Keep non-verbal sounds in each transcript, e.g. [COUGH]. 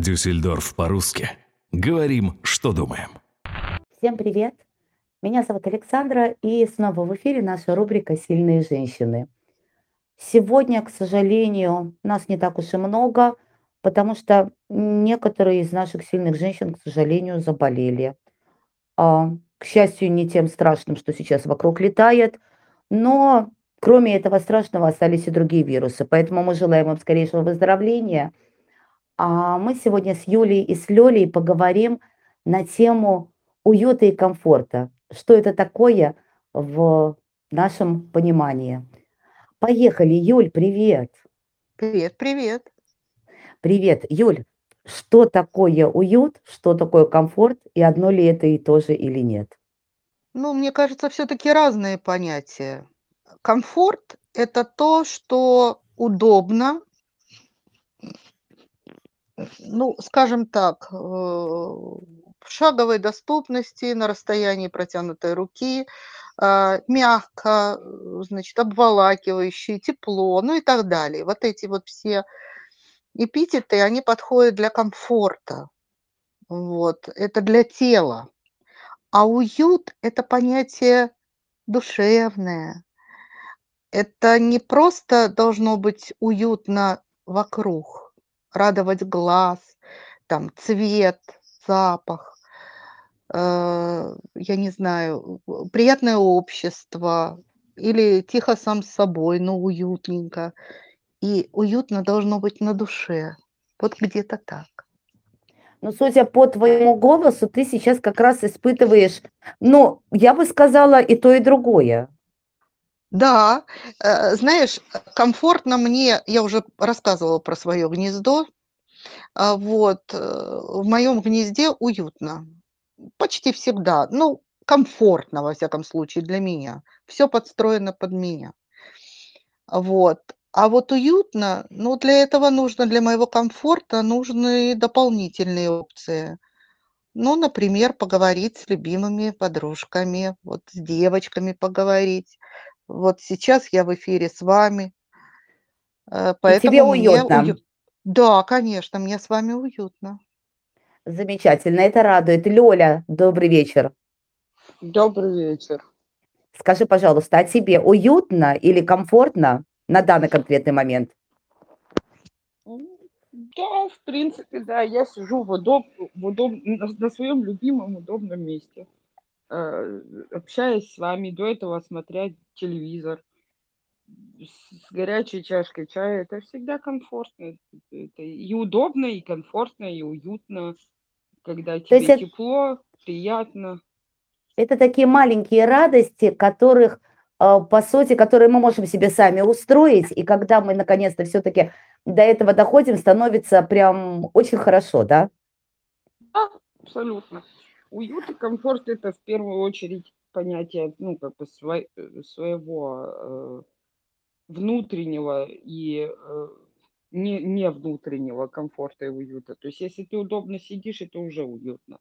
Дюссельдорф по-русски. Говорим, что думаем. Всем привет! Меня зовут Александра, и снова в эфире наша рубрика «Сильные женщины». Сегодня, к сожалению, нас не так уж и много, потому что некоторые из наших сильных женщин, к сожалению, заболели. А, к счастью, не тем страшным, что сейчас вокруг летает, но кроме этого страшного остались и другие вирусы. Поэтому мы желаем им скорейшего выздоровления. А мы сегодня с Юлей и с Лёлей поговорим на тему уюта и комфорта. Что это такое в нашем понимании. Поехали, Юль, привет. Привет, привет. Привет, Юль. Что такое уют, что такое комфорт, и одно ли это и то же или нет? Ну, мне кажется, все-таки разные понятия. Комфорт– это то, что удобно, ну, скажем так, э, в шаговой доступности, на расстоянии протянутой руки, а, мягко, э, значит, обволакивающее, тепло, ну и так далее. Вот эти вот все эпитеты, они подходят для комфорта. Вот, это для тела. А уют– это понятие душевное. Это не просто должно быть уютно вокруг, радовать глаз, там цвет, запах, э, я не знаю, приятное общество или тихо сам с собой, но уютненько. И уютно должно быть на душе. Вот где-то так. Ну, судя по твоему голосу, ты сейчас как раз испытываешь, ну, я бы сказала, и то, и другое. Да, э, знаешь, комфортно мне, я уже рассказывала про свое гнездо, а, вот, э, в моем гнезде уютно, почти всегда, ну, комфортно, во всяком случае, для меня, все подстроено под меня, вот. А вот уютно, ну, для этого нужно, для моего комфорта нужны дополнительные опции. Ну, например, поговорить с любимыми подружками, вот с девочками поговорить. Вот сейчас я в эфире с вами, э, И тебе уютно. уют... Да, конечно, мне с вами уютно. Замечательно, это радует. Лёля, добрый вечер. Добрый вечер. Скажи, пожалуйста, а тебе уютно или комфортно на данный конкретный момент? Да, в принципе, да, я сижу в удоб, в удоб, на, на своем любимом удобном месте, общаясь с вами, до этого смотря телевизор с горячей чашкой чая, это всегда комфортно. Это и удобно, и комфортно, и уютно, когда тебе есть тепло, приятно. Это такие маленькие радости, которых а, по сути, которые мы можем себе сами устроить, и когда мы наконец-то все-таки до этого доходим, становится прям очень хорошо, да? Да, абсолютно. Уют и комфорт это в первую очередь понятие, ну, как бы свой, э, своего э, внутреннего и э, не, не внутреннего комфорта и уюта. То есть, если ты удобно сидишь, это уже уютно.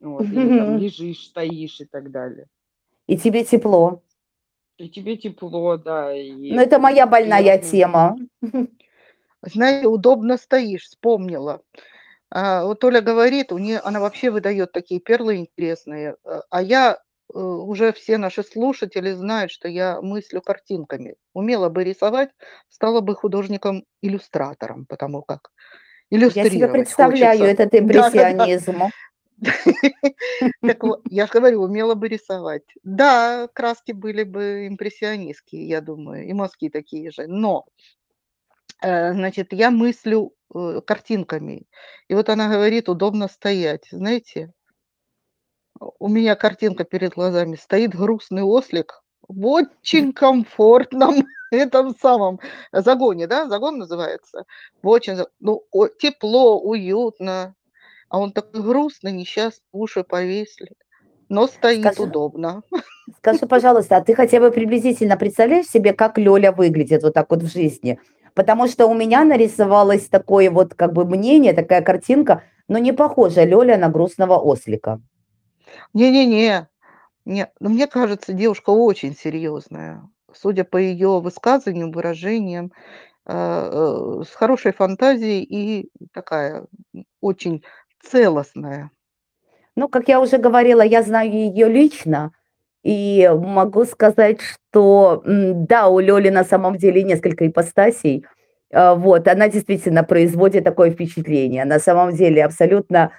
Вот, или там лежишь, стоишь и так далее. И тебе тепло. И тебе тепло, да. И Ну, это моя больная приятно. тема. Знаете, удобно стоишь, вспомнила. А, вот Оля говорит, у нее, она вообще выдает такие перлы интересные. А, а я, э, уже все наши слушатели знают, что я мыслю картинками. Умела бы рисовать, стала бы художником-иллюстратором, потому как Я себе представляю хочется. этот импрессионизм. [LAUGHS] Я же говорю, умела бы рисовать. Да, краски были бы импрессионистские, я думаю, и мазки такие же. Но, э, значит, я мыслю картинками. И вот она говорит, удобно стоять. Знаете, у меня картинка перед глазами. Стоит грустный ослик в очень комфортном [LAUGHS] этом самом загоне, да, загон называется. В очень, ну, тепло, уютно, а он такой грустный, несчастный, уши повесили, но стоит Скажи, удобно. скажи, пожалуйста, а ты хотя бы приблизительно представляешь себе, как Лёля выглядит вот так вот в жизни? Потому что у меня нарисовалось такое вот как бы мнение, такая картинка, но не похожа Лёля на грустного ослика. Не-не-не, не, но мне кажется, девушка очень серьезная. Судя по ее высказываниям, выражениям, э, э, с хорошей фантазией и такая очень целостная. Ну, как я уже говорила, я знаю ее лично, и могу сказать, что да, у Лёли на самом деле несколько ипостасей. А, вот, она действительно производит такое впечатление. На самом деле абсолютно,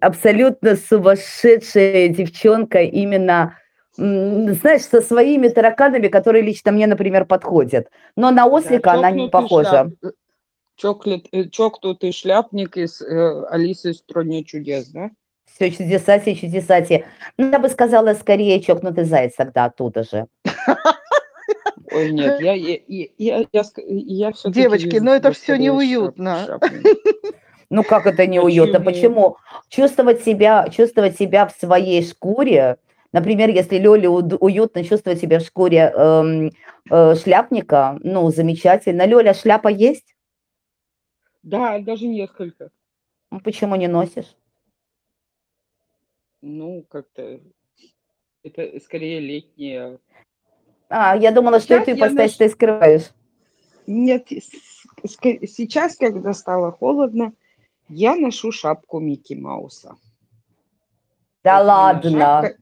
абсолютно сумасшедшая девчонка именно, знаешь, со своими тараканами, которые лично мне, например, подходят. Но на ослика да, она не похожа. Шляп, чоклет, э, чокнутый шляпник из э, Алисы из «Стране чудес», да? Все чудесати, чудесати. Ну, я бы сказала, скорее чокнутый заяц тогда оттуда же. Ой, нет, я, я, я, я, я все Девочки, но это все неуютно. Ну как это неуютно? Почему? Чувствовать себя, чувствовать себя в своей шкуре, например, если Лёле уютно чувствовать себя в шкуре эм, э, шляпника, ну замечательно. Лёля, шляпа есть? Да, даже несколько. Ну, почему не носишь? Ну, как-то это скорее летняя. А, я думала, что сейчас ты ипостась ношу... ты скрываешь. Нет, сейчас, когда стало холодно, я ношу шапку Микки Мауса. Да вот ладно? Шапка...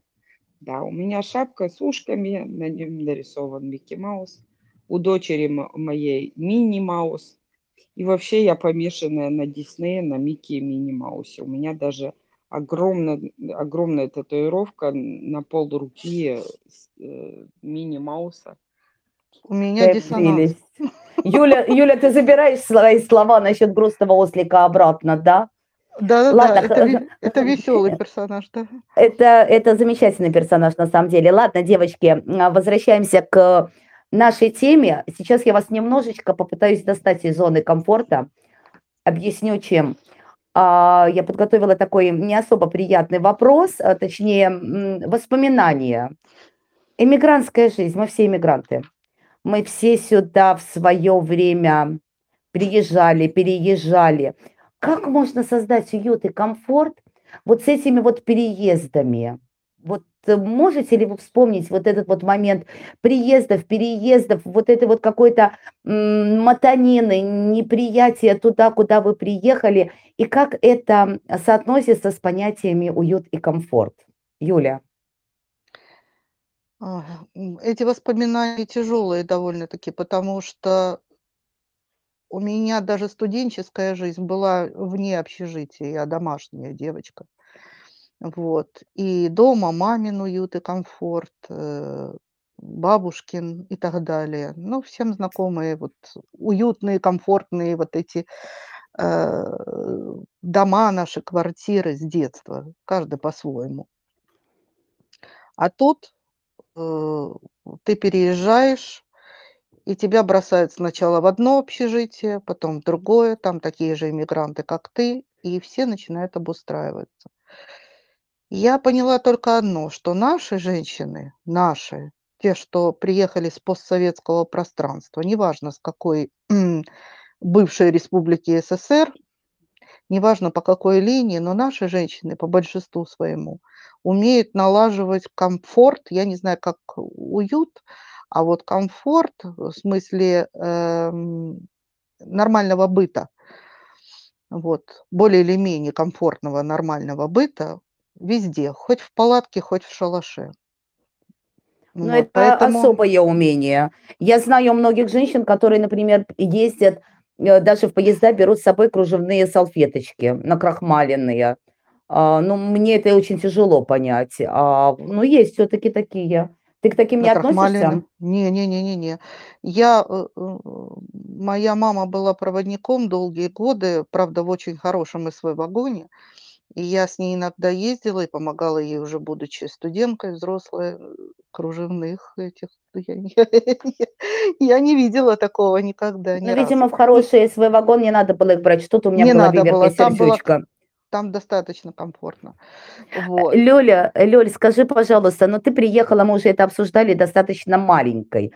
Да, у меня шапка с ушками, на нем нарисован Микки Маус. У дочери моей Мини Маус. И вообще я помешанная на Диснее, на Микки и Мини Маусе. У меня даже огромная, огромная татуировка на пол руки э, Мини Мауса. У меня диссонанс. [LAUGHS] Юля, Юля, ты забираешь свои слова насчет грустного ослика обратно, да? Да, да, Ладно, да, это, это веселый персонаж, да. Это, это замечательный персонаж на самом деле. Ладно, девочки, а, возвращаемся к нашей теме. Сейчас я вас немножечко попытаюсь достать из зоны комфорта. Объясню, чем. А, я подготовила такой не особо приятный вопрос, а точнее воспоминания. Эмигрантская жизнь, мы все эмигранты. Мы все сюда в свое время приезжали, переезжали. Как можно создать уют и комфорт вот с этими вот переездами? Вот можете ли вы вспомнить вот этот вот момент приездов, переездов, вот этой вот какой-то мотанины, неприятия туда, куда вы приехали, и как это соотносится с понятиями уют и комфорт? Юля. Эти воспоминания тяжелые довольно-таки, потому что у меня даже студенческая жизнь была вне общежития, я домашняя девочка. Вот. И дома мамин уют и комфорт, э, бабушкин и так далее. Ну, всем знакомые вот уютные, комфортные вот эти э, дома, наши квартиры с детства, каждый по-своему. А тут э, ты переезжаешь, и тебя бросают сначала в одно общежитие, потом в другое, там такие же иммигранты, как ты, и все начинают обустраиваться. Я поняла только одно, что наши женщины, наши, те, что приехали с постсоветского пространства, неважно с какой бывшей республики СССР, неважно по какой линии, но наши женщины по большинству своему умеют налаживать комфорт, я не знаю, как уют, а вот комфорт в смысле э, нормального быта, вот, более или менее комфортного нормального быта Везде, хоть в палатке, хоть в шалаше. Но вот, это поэтому... особое умение. Я знаю многих женщин, которые, например, ездят э, даже в поезда, берут с собой кружевные салфеточки накрахмаленные. А, ну, мне это очень тяжело понять. А, ну, есть все-таки такие. Ты к таким не относишься? Не, не, не, не, не. Я, э, э, моя мама была проводником долгие годы, правда, в очень хорошем СВ вагоне. И я с ней иногда ездила и помогала ей уже будучи студенткой взрослой, э, кружевных этих. Я, я, [LAUGHS] я не видела такого никогда. Ни ну, видимо, в хороший свой вагон не надо было их брать. Что-то у меня не было надо было. Там, было, там достаточно комфортно. Вот. Лёля, Лёль, скажи, пожалуйста, ну ты приехала, мы уже это обсуждали, достаточно маленькой.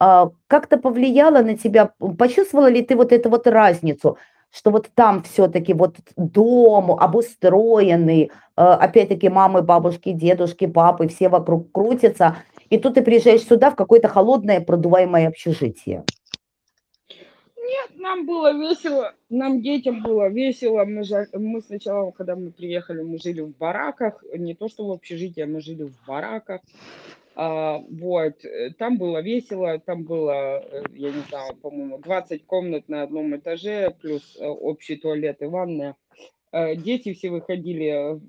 А, как-то повлияло на тебя, почувствовала ли ты вот эту вот разницу? Что вот там все-таки вот дом обустроенный, э, опять-таки мамы, бабушки, дедушки, папы, все вокруг крутятся, и тут ты приезжаешь сюда в какое-то холодное продуваемое общежитие. нет, нам было весело, нам детям было весело. Мы, же, мы сначала, когда мы приехали, мы жили в бараках, не то что в общежитии, а мы жили в бараках. А, вот, э, там было весело, там было, э, я не знаю, по-моему, 20 комнат на одном этаже, плюс э, общий туалет и ванная. Дети все выходили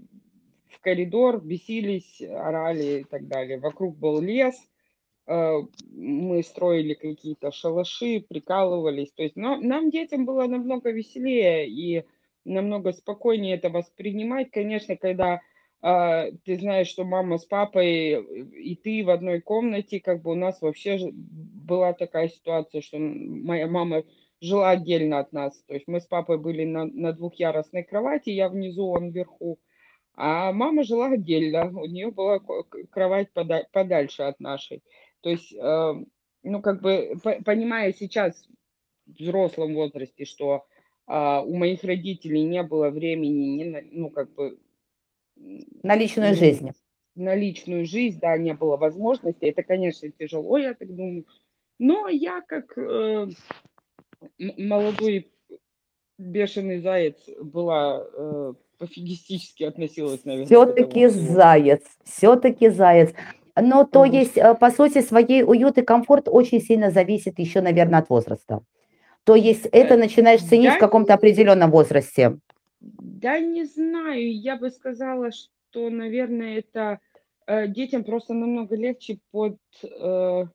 в коридор, бесились, орали и так далее. Вокруг был лес, мы строили какие-то шалаши, прикалывались. То есть но, нам, детям, было намного веселее и намного спокойнее это воспринимать. Конечно, когда ты знаешь, что мама с папой и ты в одной комнате, как бы у нас вообще была такая ситуация, что моя мама жила отдельно от нас. То есть мы с папой были на, на двухъярусной кровати, я внизу, он вверху. А мама жила отдельно, у нее была кровать пода- подальше от нашей. То есть, э, ну, как бы, понимая сейчас в взрослом возрасте, что э, у моих родителей не было времени, не, ну, как бы, на личную жизнь. На личную жизнь, да, не было возможности. Это, конечно, тяжело, я так думаю. Но я как э, молодой бешеный заяц была э, пофигистически относилась, наверное. Все-таки заяц, все-таки заяц. Но то есть, э, по сути, своей уют и комфорт очень сильно зависит еще, наверное, от возраста. То есть это э, начинаешь ценить я в каком-то определенном возрасте. Да не знаю, я бы сказала, что, наверное, это э, детям просто намного легче под, э,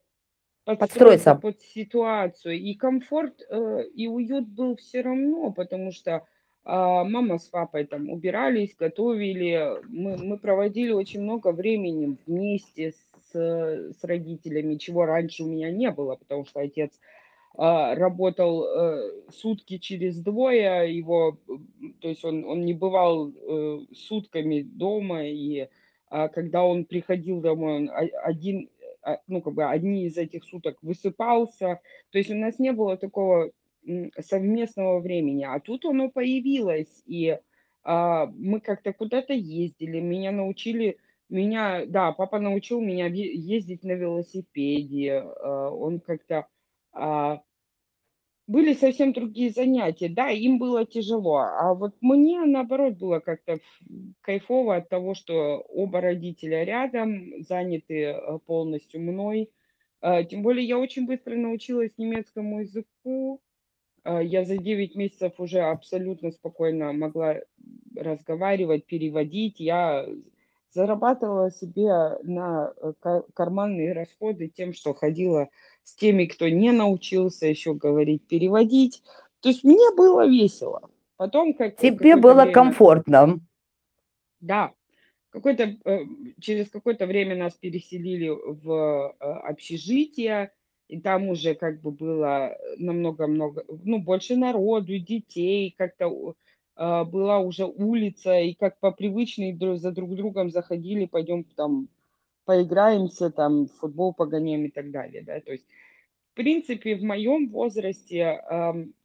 подстроиться под ситуацию. И комфорт, э, и уют был все равно, потому что э, мама с папой там убирались, готовили. Мы, мы проводили очень много времени вместе с, с родителями, чего раньше у меня не было, потому что отец а, работал э, сутки через двое, его, то есть он, он не бывал э, сутками дома, и а, когда он приходил домой, он один, а, ну, как бы одни из этих суток высыпался, то есть у нас не было такого совместного времени, а тут оно появилось, и мы как-то куда-то ездили, меня научили, меня, да, папа научил меня ездить на велосипеде, он как-то были совсем другие занятия, да, им было тяжело, а вот мне, наоборот, было как-то кайфово от того, что оба родителя рядом, заняты э, полностью мной. Э, тем более я очень быстро научилась немецкому языку. Э, я за 9 месяцев уже абсолютно спокойно могла разговаривать, переводить. Я зарабатывала себе на карманные расходы тем, что ходила с теми, кто не научился еще говорить, переводить. То есть мне было весело. Потом как тебе было время, комфортно. Да, какой-то э, через какое-то время нас переселили в э, общежитие, и там уже как бы было намного-много, ну больше народу, детей, как-то э, была уже улица, и как по привычной за друг другом заходили, пойдем там поиграемся, там, в футбол погоняем и так далее, да, то есть, в принципе, в моем возрасте,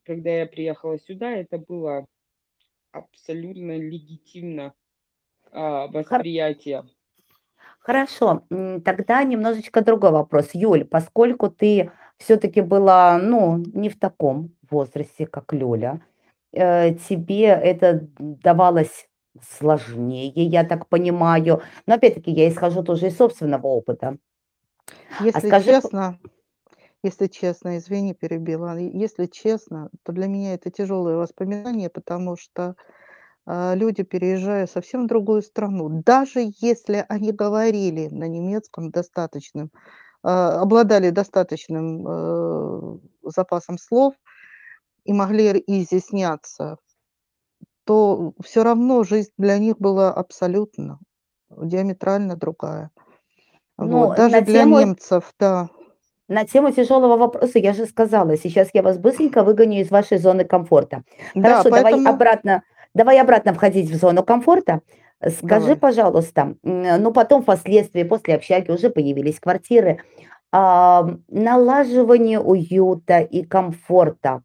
когда я приехала сюда, это было абсолютно легитимно а, восприятие. Хорошо, тогда немножечко другой вопрос. Юль, поскольку ты все-таки была, ну, не в таком возрасте, как Люля, э, тебе это давалось сложнее, я так понимаю. Но опять-таки я исхожу тоже из собственного опыта. А если а скажи... честно, если честно, извини, перебила, если честно, то для меня это тяжелые воспоминания, потому что э, люди, переезжая совсем в другую страну, даже если они говорили на немецком достаточным, э, обладали достаточным э, запасом слов и могли изъясняться то все равно жизнь для них была абсолютно диаметрально другая. Ну, вот. Даже для тему, немцев, да. На тему тяжелого вопроса я же сказала, сейчас я вас быстренько выгоню из вашей зоны комфорта. Хорошо, да, поэтому... давай обратно, давай обратно входить в зону комфорта. Скажи, давай. пожалуйста, ну потом впоследствии, после общаги уже появились квартиры, а, налаживание уюта и комфорта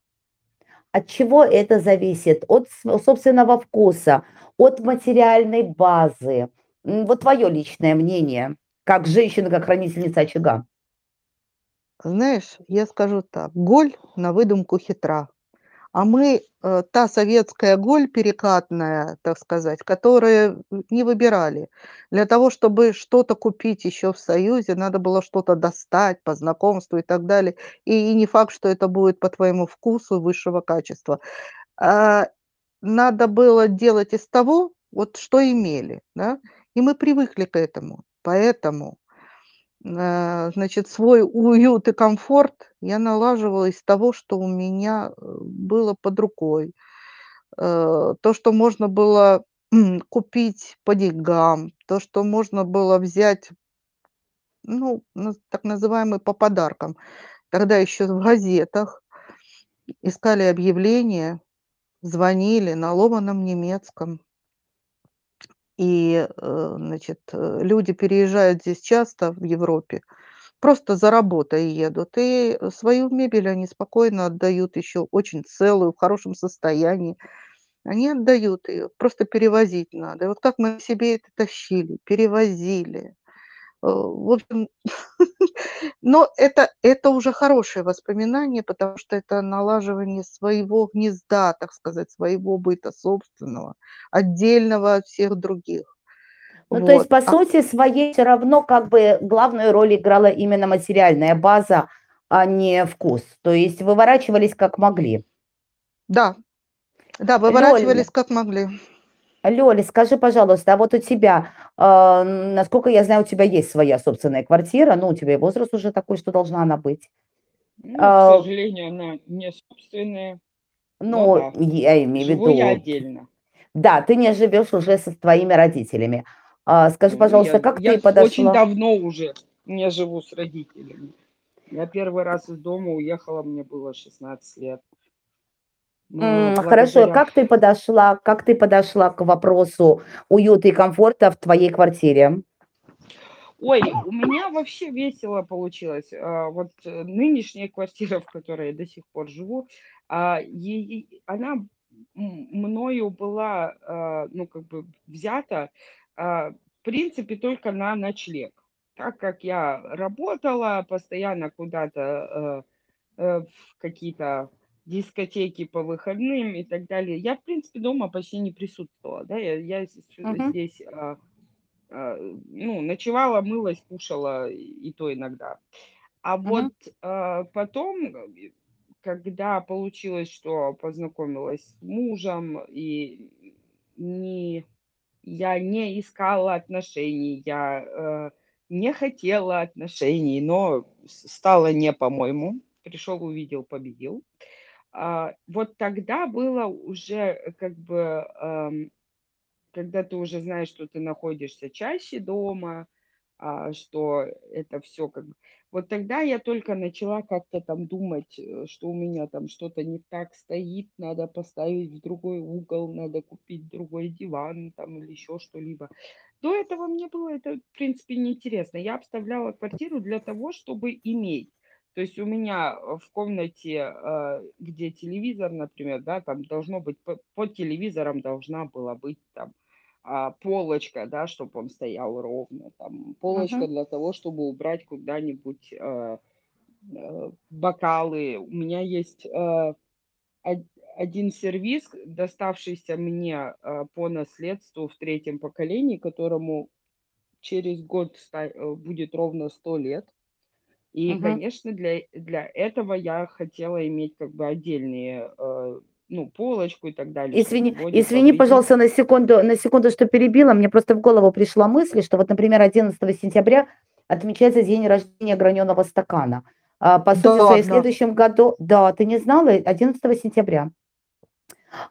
от чего это зависит? От собственного вкуса, от материальной базы. Вот твое личное мнение, как женщина, как хранительница очага. Знаешь, я скажу так: голь на выдумку хитра. А мы, э, та советская голь перекатная, так сказать, которую не выбирали. Для того, чтобы что-то купить еще в Союзе, надо было что-то достать по знакомству и так далее. И и не факт, что это будет по твоему вкусу высшего качества. А, надо было делать из того, вот что имели, да, и мы привыкли к этому. Поэтому значит, свой уют и комфорт я налаживала из того, что у меня, э, было под рукой. Э, то, что можно было купить по деньгам, то, что можно было взять, ну, так называемый по подаркам. Тогда еще в газетах искали объявления, звонили на ломаном немецком. И, э, значит, э, люди переезжают здесь часто в Европе, просто за работой едут, и свою мебель они спокойно отдают еще очень целую, в хорошем состоянии. Они отдают ее, просто перевозить надо. И вот как мы себе это тащили, перевозили. Э, в общем, [LAUGHS] но это это уже хорошее воспоминание, потому что это налаживание своего гнезда, так сказать, своего быта собственного, отдельного от всех других. Ну, то есть, по а сути своей, все равно как бы главную роль играла именно материальная база, а не вкус. То есть выворачивались как могли. Да. Да, выворачивались как могли. Лёля, скажи, пожалуйста, а вот у тебя, э, насколько я знаю, у тебя есть своя собственная квартира, ну, у тебя и возраст уже такой, что должна она быть. Ну, а, к сожалению, она не собственная. Ну, да. я имею в виду... я отдельно. Да, ты не живешь уже со твоими родителями. А, скажи, ну, пожалуйста, я, как я ты подошла? очень давно уже не живу с родителями. Я первый раз из дома уехала, мне было 16 лет. Ну, Хорошо, как ты подошла, как ты подошла к вопросу уюта и комфорта в твоей квартире? Ой, у меня вообще весело получилось. А, вот э, нынешняя квартира, [LAUGHS] в которой я до сих пор живу, а, она мною была, а, ну, как бы взята, в принципе, только на ночлег. Так как я работала постоянно куда-то э, э, в какие-то дискотеки по выходным и так далее. Я, в принципе, дома почти не присутствовала, да, я, я uh-huh. здесь, а, а, ну, ночевала, мылась, кушала, и то иногда. А uh-huh. вот а, потом, когда получилось, что познакомилась с мужем, и не, я не искала отношений, я э, не хотела отношений, но стало не по-моему. Пришел, увидел, победил. А, вот тогда было уже э, как бы, когда ты уже знаешь, что ты находишься чаще дома, а, что это все как бы... Вот тогда я только начала как-то там думать, э, что у меня там что-то не так стоит, надо поставить в другой угол, надо купить другой диван там или еще что-либо. До этого мне было это, в принципе, неинтересно. Я обставляла квартиру для того, чтобы иметь. То есть у меня э, в комнате, э, где телевизор, например, да, там должно быть, под телевизором должна была быть там а, полочка, да, чтобы он стоял ровно, там полочка uh-huh. для того, чтобы убрать куда-нибудь э, бокалы. У меня есть один сервис, доставшийся мне по наследству в третьем поколении, которому через год будет ровно 100 лет. И, Мгм. конечно, для, для этого я хотела иметь как бы отдельные, э, ну, полочку и так далее, Извини, извини, пожалуйста, на секунду, на секунду, что перебила. Мне просто в голову пришла мысль, что вот, например, 11 сентября отмечается день рождения граненого стакана. А, по сути, в ладно? следующем году, да, ты не знала, 11 сентября.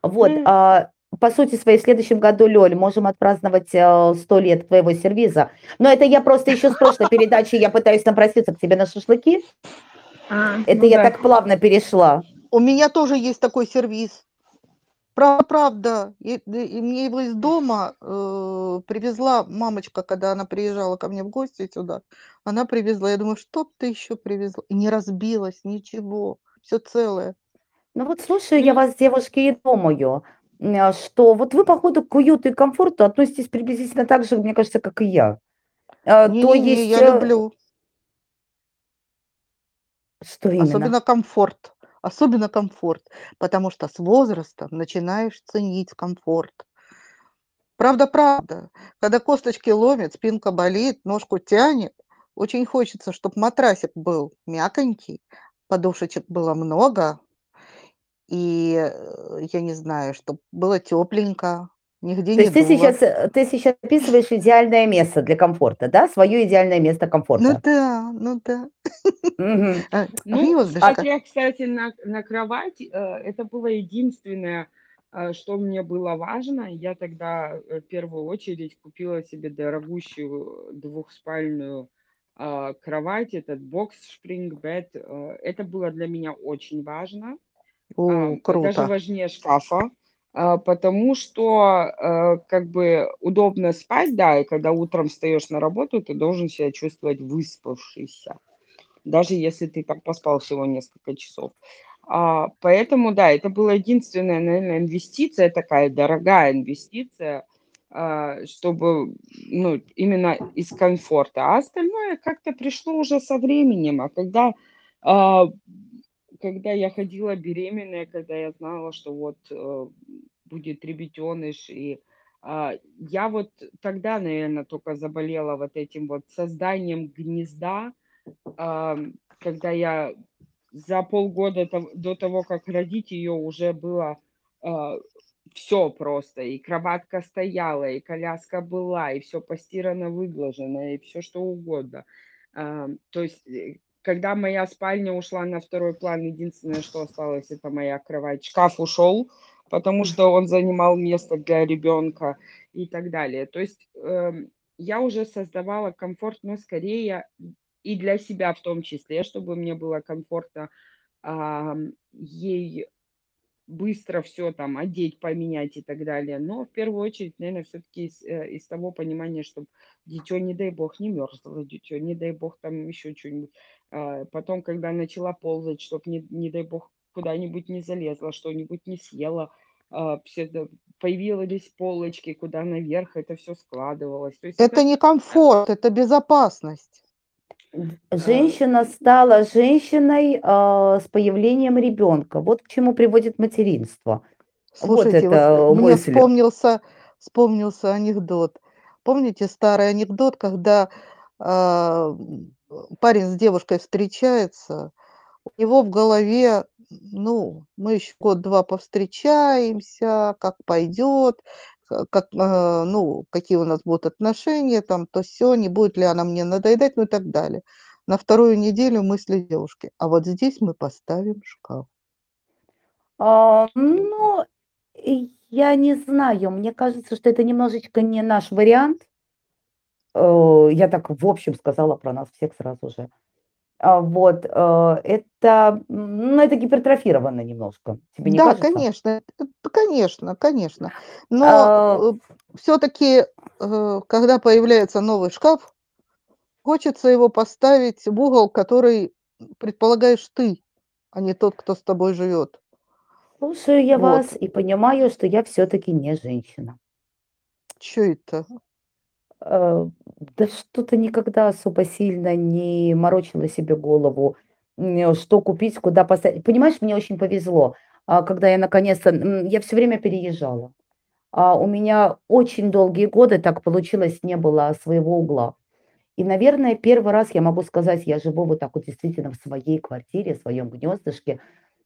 Вот, М. а, по сути своей в следующем году, Лёль, можем отпраздновать э, сто лет твоего сервиза. Но это я просто еще с прошлой передачи, я пытаюсь напроситься к тебе на шашлыки. А, это ну я да. так плавно перешла. У меня тоже есть такой сервиз. Правда, правда. И, и мне его из дома э, привезла мамочка, когда она приезжала ко мне в гости сюда. Она привезла. Я думаю, что ты еще привезла? И не разбилась, ничего. Все целое. Ну вот слушаю я вас, девушки, и думаю, Э, что вот вы, походу, к уюту и комфорту относитесь приблизительно так же, мне кажется, как и я. Э, то Не-не-не, есть... я э, люблю. Что именно? Особенно комфорт. Особенно комфорт. Потому что с возрастом начинаешь ценить комфорт. Правда, правда. Когда косточки ломит, спинка болит, ножку тянет, очень хочется, чтобы матрасик был мягонький, подушечек было много, и э, я не знаю, чтобы было тепленько, нигде То не есть ты сейчас, э, ты сейчас описываешь идеальное место для комфорта, да? Свое идеальное место Ну комфорта. да, ну да. Мгм. [LAUGHS] А, Ну, Гнездышко. хотя, кстати, на, на кровать э, это было единственное, что мне было важно. Я тогда в первую очередь купила себе дорогущую двухспальную а, кровать, этот бокс Spring Bed. Это было для меня очень важно. А, О, даже круто. важнее шкафа, а, потому что э, как бы удобно спать, да, и когда утром встаешь на работу, ты должен себя чувствовать выспавшийся, даже если ты там поспал всего несколько часов. А, поэтому, да, это была единственная, наверное, инвестиция такая, дорогая инвестиция, а, чтобы, ну, именно из комфорта. А остальное как-то пришло уже со временем. А когда а, когда я ходила беременная, когда я знала, что вот э, будет ребятеныш, и а, я вот тогда, наверное, только заболела вот этим вот созданием гнезда, ам, когда я за полгода до того, как родить ее, уже было все просто, и кроватка стояла, и коляска была, и все постирано, выглажено, и все что угодно. То есть э, когда моя спальня ушла на второй план, единственное, что осталось, это моя кровать. Шкаф ушел, потому что он занимал место для ребенка и так далее. То есть эм, я уже создавала комфорт, но скорее и для себя в том числе, чтобы мне было комфортно ам, ей быстро все там одеть, поменять и так далее. Но в первую очередь, наверное, все-таки из, э, из того понимания, чтобы дитё, не дай бог, не мерзло, дитё, не дай бог, там еще что-нибудь. А, Потом, когда начала ползать, чтобы, не, не дай бог, куда-нибудь не залезла, что-нибудь не съела, а, все появились полочки, куда наверх это все складывалось. То есть Это это не комфорт, это безопасность. а, Женщина стала женщиной а, с появлением ребенка. Вот к чему приводит материнство. Вот Слушайте, вот это э, мне мысль. вспомнился, вспомнился анекдот. Помните старый анекдот, когда парень с девушкой встречается, у него в голове, ну, мы еще год-два повстречаемся, как пойдет, ка- как, а, ну, какие у нас будут отношения, там, то все, не будет ли она мне надоедать, ну и так далее. На вторую неделю мысли девушки. А вот здесь мы поставим шкаф. А, ну, я не знаю, мне кажется, что это немножечко не наш вариант. Э, Я так в общем сказала про нас всех сразу же. А, Вот, э, это, ну, это гипертрофировано немножко. Тебе не Да, кажется? конечно, это, конечно, конечно. Но А, все-таки, когда появляется новый шкаф, хочется его поставить в угол, который предполагаешь ты, а не тот, кто с тобой живет. Слушаю я Вот. вас и понимаю, что я все-таки не женщина. Че это? Э, Да что-то никогда особо сильно не морочила себе голову, м, что купить, куда поставить. Понимаешь, мне очень повезло, а, когда я наконец-то, я все время переезжала. А у меня очень долгие годы так получилось, не было своего угла. И, наверное, первый раз я могу сказать, я живу вот так вот действительно в своей квартире, в своем гнездышке.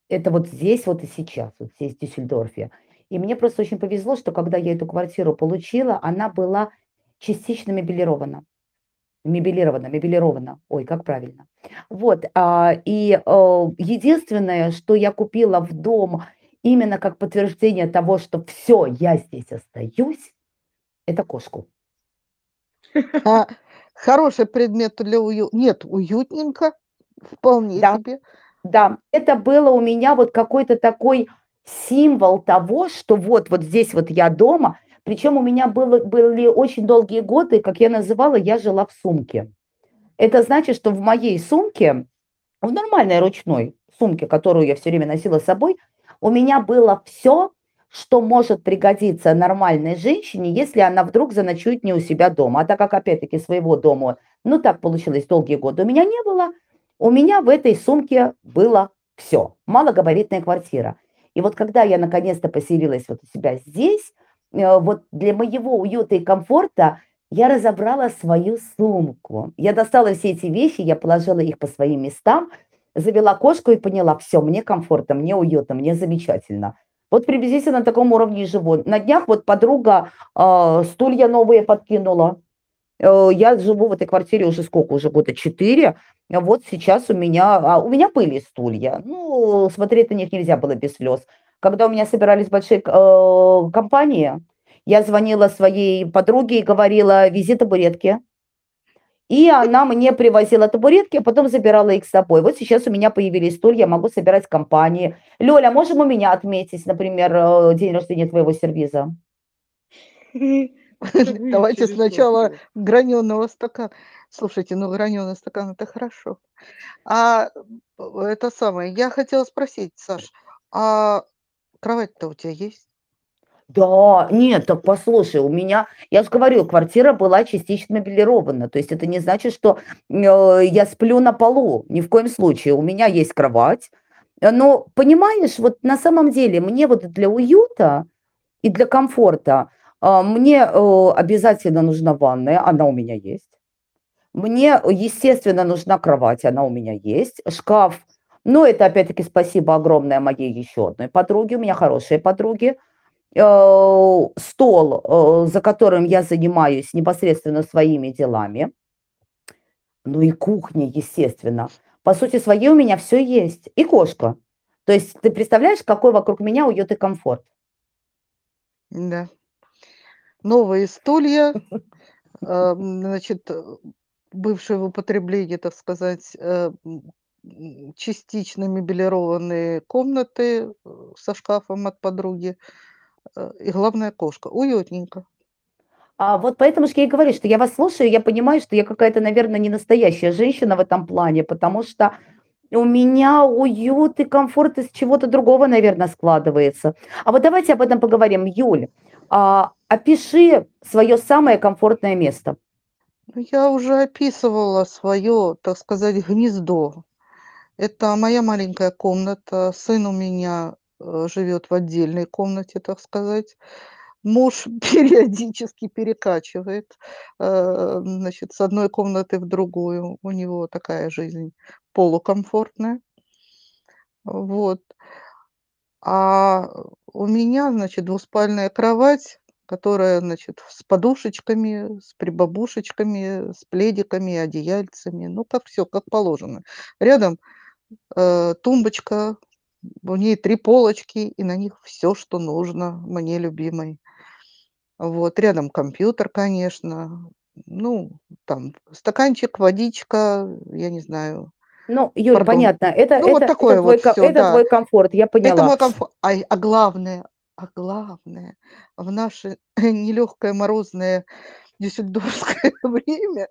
Это вот здесь вот и сейчас, вот здесь, в Дюссельдорфе. И мне просто очень повезло, что когда я эту квартиру получила, она была частично мебелирована. Мебелирована, мебелирована. Ой, как правильно. Вот. а, И э, единственное, что я купила в дом именно как подтверждение того, что все, я здесь остаюсь, это кошку. А, хороший предмет для уюта. Нет, уютненько, вполне Да. себе. Да, это было у меня вот какой-то такой символ того, что вот, вот здесь вот я дома. Причем у меня было, были очень долгие годы, как я называла, я жила в сумке. Это значит, что в моей сумке, в нормальной ручной сумке, которую я все время носила с собой, у меня было все, что может пригодиться нормальной женщине, если она вдруг заночует не у себя дома. А так как, опять-таки, своего дома, ну так получилось долгие годы, у меня не было, У меня в этой сумке было все. Малогабаритная квартира. И вот когда я наконец-то поселилась вот у себя здесь, вот для моего уюта и комфорта я разобрала свою сумку. Я достала все эти вещи, я положила их по своим местам, завела кошку и поняла, все, мне комфортно, мне уютно, мне замечательно. Вот приблизительно на таком уровне живу. На днях вот подруга э, стулья новые подкинула. Э, я живу в этой квартире уже сколько? Уже года четыре. Вот сейчас у меня... А, у меня были стулья. Ну, смотреть на них нельзя было без слез. Когда у меня собирались большие э, компании, я звонила своей подруге и говорила, вези табуретки. И она мне привозила табуретки, а потом забирала их с собой. Вот сейчас у меня появились стулья, я могу собирать компании. Лёля, можем у меня отметить, например, э, день рождения твоего сервиза? [LAUGHS] Давайте сначала граненого стакана. Слушайте, ну граненый стакан это хорошо. А это самое, я хотела спросить, Саш, а кровать-то у тебя есть? Да, нет, так послушай, у меня, я же говорю, квартира была частично мебелирована, то есть это не значит, что э, я сплю на полу, ни в коем случае. У меня есть кровать, но понимаешь, вот на самом деле мне вот для уюта и для комфорта э, мне э, обязательно нужна ванная, она у меня есть. Мне, естественно, нужна кровать, она у меня есть. Шкаф, ну это опять-таки спасибо огромное моей еще одной подруге, у меня хорошие подруги – Э, стол, э, за которым я занимаюсь непосредственно своими делами, ну и кухня, естественно. По сути своей у меня все есть. И кошка. То есть ты представляешь, какой вокруг меня уют и комфорт? Да. Новые стулья, [LAUGHS] э, значит, бывшие в употреблении, так сказать, частично мебелированные комнаты со шкафом от подруги. Э, и главное кошка. Уютненько. А вот поэтому же я и говорю, что я вас слушаю, я понимаю, что я какая-то, наверное, не настоящая женщина в этом плане, потому что у меня уют и комфорт из чего-то другого, наверное, складывается. А вот давайте об этом поговорим. Юль, а, опиши свое самое комфортное место. Ну, я уже описывала свое, так сказать, гнездо. Это моя маленькая комната. Сын у меня Э, живет в отдельной комнате, так сказать. Муж [LAUGHS] периодически перекачивает, э, значит, с одной комнаты в другую. У него такая жизнь полукомфортная. Вот. А у меня, значит, двуспальная кровать, которая, значит, с подушечками, с прибабушечками, с пледиками, одеяльцами. Ну, как все, как положено. Рядом э, тумбочка у ней три полочки, и на них все, что нужно мне любимой. Вот, рядом компьютер, конечно. Ну, там стаканчик, водичка, я не знаю. Ну, Юль, Пардон. понятно, это, ну, это, вот такое это, вот твой, все, это да. твой комфорт, я поняла. Это мой комфорт. А, а главное, а главное, в наше [LAUGHS] нелегкое морозное дюссельдорфское [LAUGHS] время,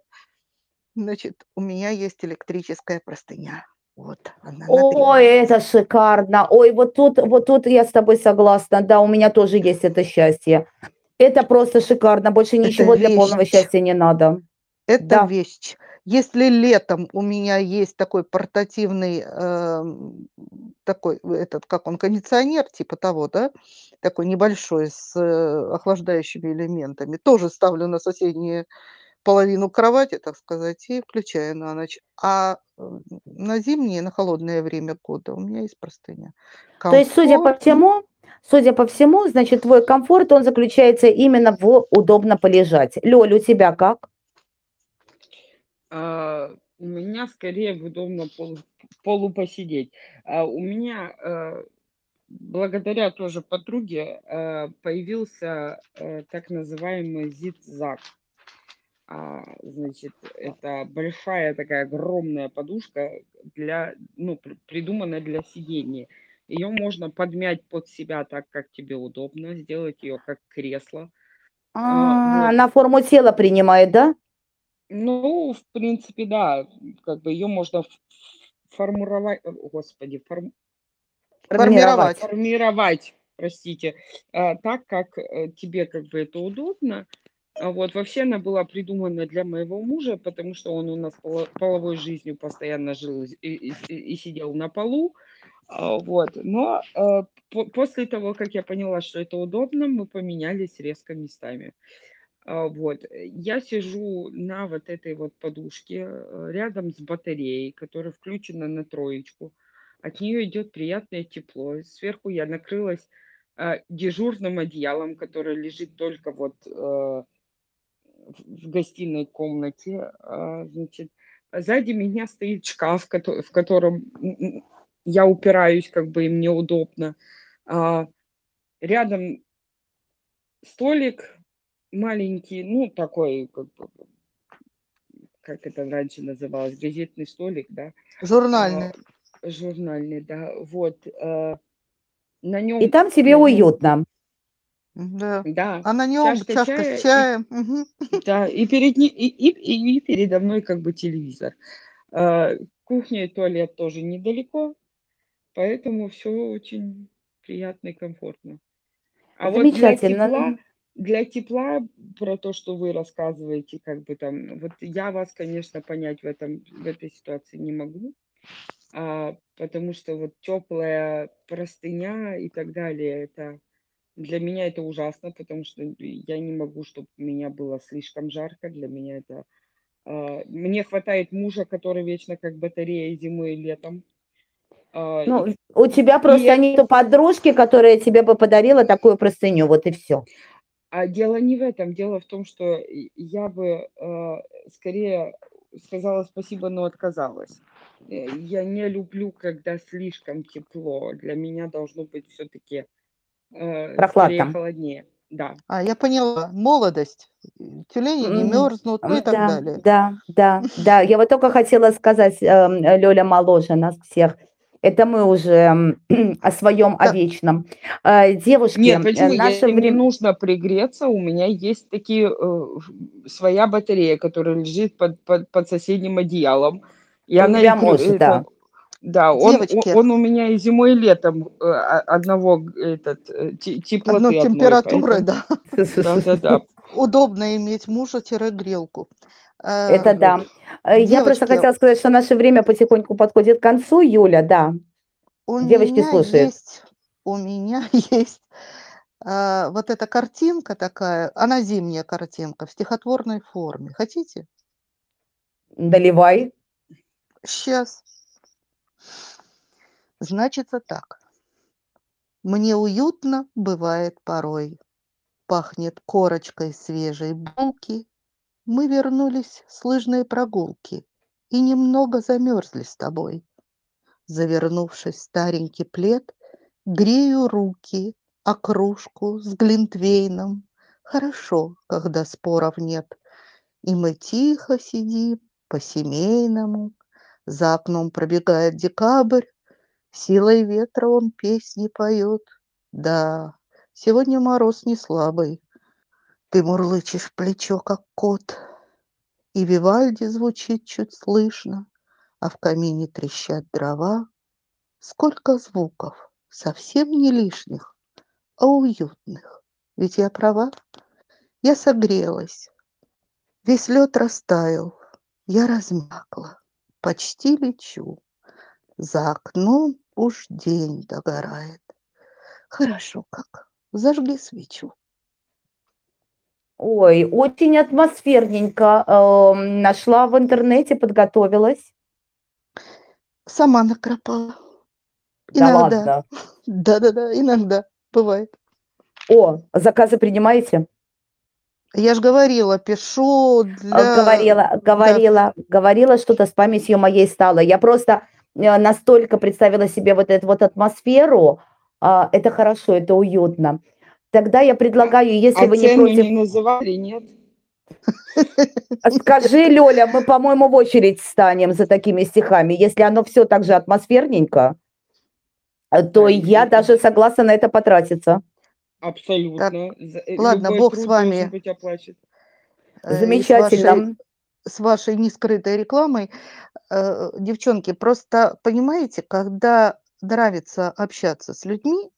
значит, у меня есть электрическая простыня. Вот, она Ой, это шикарно. Ой, вот тут, вот тут я с тобой согласна. Да, у меня тоже есть это счастье. Это просто шикарно. Больше ничего для полного счастья не надо. Это да. вещь. Если летом у меня есть такой портативный, э, такой, этот, как он, кондиционер, типа того, да, такой небольшой, с э, охлаждающими элементами, тоже ставлю на соседние половину кровати, так сказать, и включаю на ночь. А на зимнее, на холодное время года у меня есть простыня. Комфорт. То есть, судя по всему, судя по всему, значит, твой комфорт, он заключается именно в удобно полежать. Лёль, у тебя как? А, у меня скорее в удобно полу, полупосидеть. А у меня а, благодаря тоже подруге а, появился а, так называемый зигзаг. А, значит, это большая такая огромная подушка для, ну, придуманная для сидения. Ее можно подмять под себя так, как тебе удобно, сделать ее как кресло. А, вот. Она форму тела принимает, да? Ну, в принципе, да. Как бы ее можно формировать, господи, форм... формировать. Формировать, простите, а, так, как э, тебе как бы это удобно. А вот вообще она была придумана для моего мужа, потому что он у нас поло- половой жизнью постоянно жил и, и- и- сидел на полу. А, Вот. Но по- после того, как я поняла, что это удобно, мы поменялись резко местами. А, Вот. Я сижу на вот этой вот подушке рядом с батареей, которая включена на троечку. От нее идет приятное тепло. Сверху я накрылась дежурным одеялом, которое лежит только вот в гостиной комнате. а, Значит, сзади меня стоит шкаф, в котором я упираюсь, как бы и мне удобно. А, Рядом столик маленький, ну, такой, как бы, как это раньше называлось, газетный столик, да, Журнальный. а, журнальный, да, вот. На И нем, там тебе на нем, уютно. Да. да, А на нем чашка чашка чая, с и, чаем. Мгм. да, и перед ней, и, и, и передо мной как бы телевизор. Э, Кухня и туалет тоже недалеко, поэтому все очень приятно и комфортно. А вот для тепла, Замечательно. для тепла, про то, что вы рассказываете, как бы там, вот я вас, конечно, понять в этом, в этой ситуации не могу, а, потому что вот теплая простыня и так далее, это для меня это ужасно, потому что я не могу, чтобы у меня было слишком жарко, для меня это... а, Мне хватает мужа, который вечно как батарея зимой и летом. А, Ну, И, у тебя просто я- нету подружки, которая тебе бы подарила такую простыню, вот и все. А дело не в этом. Дело в том, что и- я бы э, скорее сказала спасибо, но отказалась. Э, Я не люблю, когда слишком тепло. Для меня должно быть все-таки скорее Прохладно. холоднее. Да. А, я поняла. Молодость. Тюлени не мерзнут, ну и так Да, далее. да, да, да. Я вот только хотела сказать, эм, Лёля моложе нас всех. Это мы уже м, [CLEARS THROAT] о своем, о Да. вечном. Э, Девушки, Нет, э, почему? Я, наше мне время... нужно пригреться. У меня есть такие э, своя батарея, которая лежит под, под, под соседним одеялом. И крю- может, это, да, он, он, Девочки, он у меня и зимой, и летом э, а- одного этот, э, те- теплоты температурой, поэтому да. да, да, да. Удобно иметь мужа-грелку. Это Э, да. Э, Я просто хотела сказать, что наше время потихоньку подходит к концу. Юля, да. у Девочки меня слушают. есть, у меня [LAUGHS] есть вот эта картинка такая, она зимняя картинка в стихотворной форме. Хотите? Доливай. Сейчас. Значится так. Мне уютно бывает порой. Пахнет корочкой свежей булки. Мы вернулись с лыжной прогулки и немного замерзли с тобой. Завернувшись в старенький плед, грею руки о кружку с глинтвейном. Хорошо, когда споров нет. И мы тихо сидим по-семейному. За окном пробегает декабрь, Силой ветра он песни поет. Да, сегодня мороз не слабый. Ты мурлычешь плечо, как кот. И Вивальди звучит чуть слышно, А в камине трещат дрова. Сколько звуков, совсем не лишних, А уютных. Ведь я права. Я согрелась. Весь лед растаял. Я размякла. Почти лечу. За окном уж день догорает. Хорошо как. Зажги свечу. Ой, очень атмосферненько. Эм, Нашла в интернете, подготовилась. Сама накропала. Да Иногда. ладно. Да-да-да, иногда. Бывает. О, заказы принимаете? Я же говорила, пишу А, для... Говорила, говорила, говорила, что-то с памятью моей стало. Я просто э, настолько представила себе вот эту вот атмосферу. А, Это хорошо, это уютно. Тогда я предлагаю, если А вы не против, не называли, нет? скажи, Лёля, мы, по-моему, в очередь станем за такими стихами. Если оно все так же атмосферненько, э, то Да, я это- даже согласна на это потратиться. Абсолютно. Э, ладно, бог с вами. э, Замечательно. С вашей нескрытой рекламой. Э, Девчонки, просто понимаете, когда нравится общаться с людьми,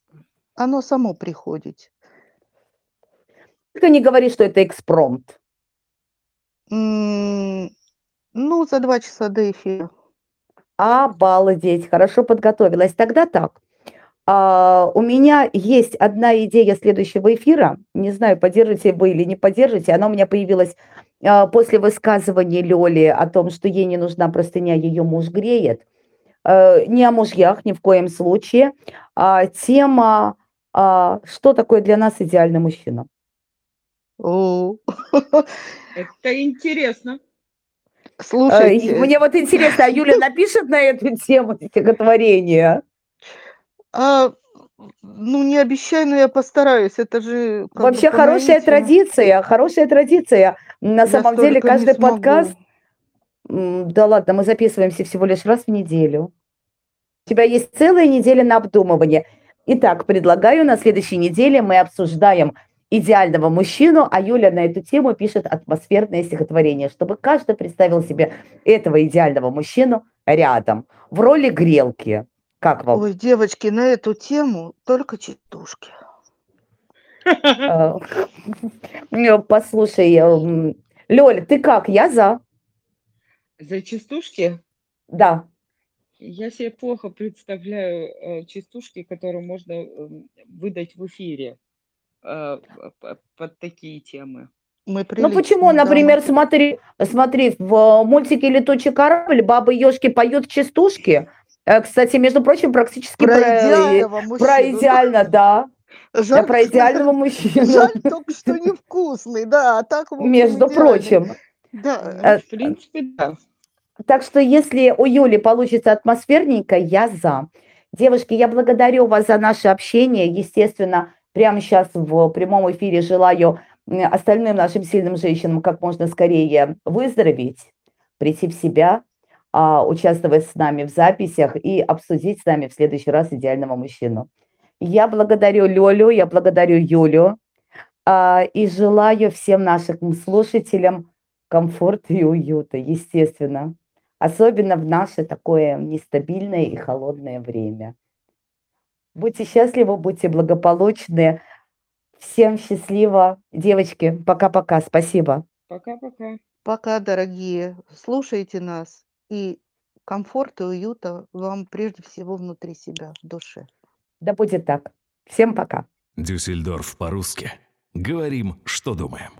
оно само приходит. Только не говори, что это экспромт. Ну, за два часа до эфира. Обалдеть, хорошо подготовилась. Тогда так. А, у меня есть одна идея следующего эфира. Не знаю, поддержите вы или не поддержите. Она у меня появилась после высказывания Лёли о том, что ей не нужна простыня, ее муж греет. Э, не о мужьях ни в коем случае. А тема, а, что такое для нас идеальный мужчина. [LAUGHS] Это интересно. Э, Слушайте, Мне вот интересно, а Юля напишет на эту тему стихотворение? а, ну не обещай, но я постараюсь. Это же Вообще хорошая традиция, хорошая традиция. На Я самом деле каждый подкаст, да ладно, мы записываемся всего лишь раз в неделю. У тебя есть целая неделя на обдумывание. Итак, предлагаю на следующей неделе мы обсуждаем идеального мужчину, а Юля на эту тему пишет атмосферное стихотворение, чтобы каждый представил себе этого идеального мужчину рядом, в роли грелки. Как вам? Ой, девочки, на эту тему только частушки. Э, [LAUGHS] э, Послушай, м, Лёля, ты как? Я за. За частушки Да. я себе плохо представляю э, частушки, которые можно эм, выдать в эфире э, под такие темы. Мы Ну почему, например, смотри, смотри, в э, мультике «Летучий корабль» бабы ёшки поют частушки. Э, Кстати, между прочим, практически Про про, э, идеального про мужчину. идеально, да. Да, Жаль, про идеального мужчину. жаль только, что невкусный, да, а так, Между прочим. Да, Ну, Э, в принципе, да. Так что если у Юли получится атмосферненько, я за. Девушки, я благодарю вас за наше общение. Естественно, прямо сейчас в прямом эфире желаю остальным нашим сильным женщинам как можно скорее выздороветь, прийти в себя, а, участвовать с нами в записях и обсудить с нами в следующий раз идеального мужчину. Я благодарю Лёлю, я благодарю Юлю а, и желаю всем нашим слушателям комфорта и уюта, естественно. Особенно в наше такое нестабильное и холодное время. Будьте счастливы, будьте благополучны. Всем счастливо. Девочки, пока-пока. Спасибо. Пока-пока. Пока, дорогие, слушайте нас и комфорта и уюта вам прежде всего внутри себя, в душе. Да будет так. Всем пока. Дюссельдорф по-русски. Говорим, что думаем.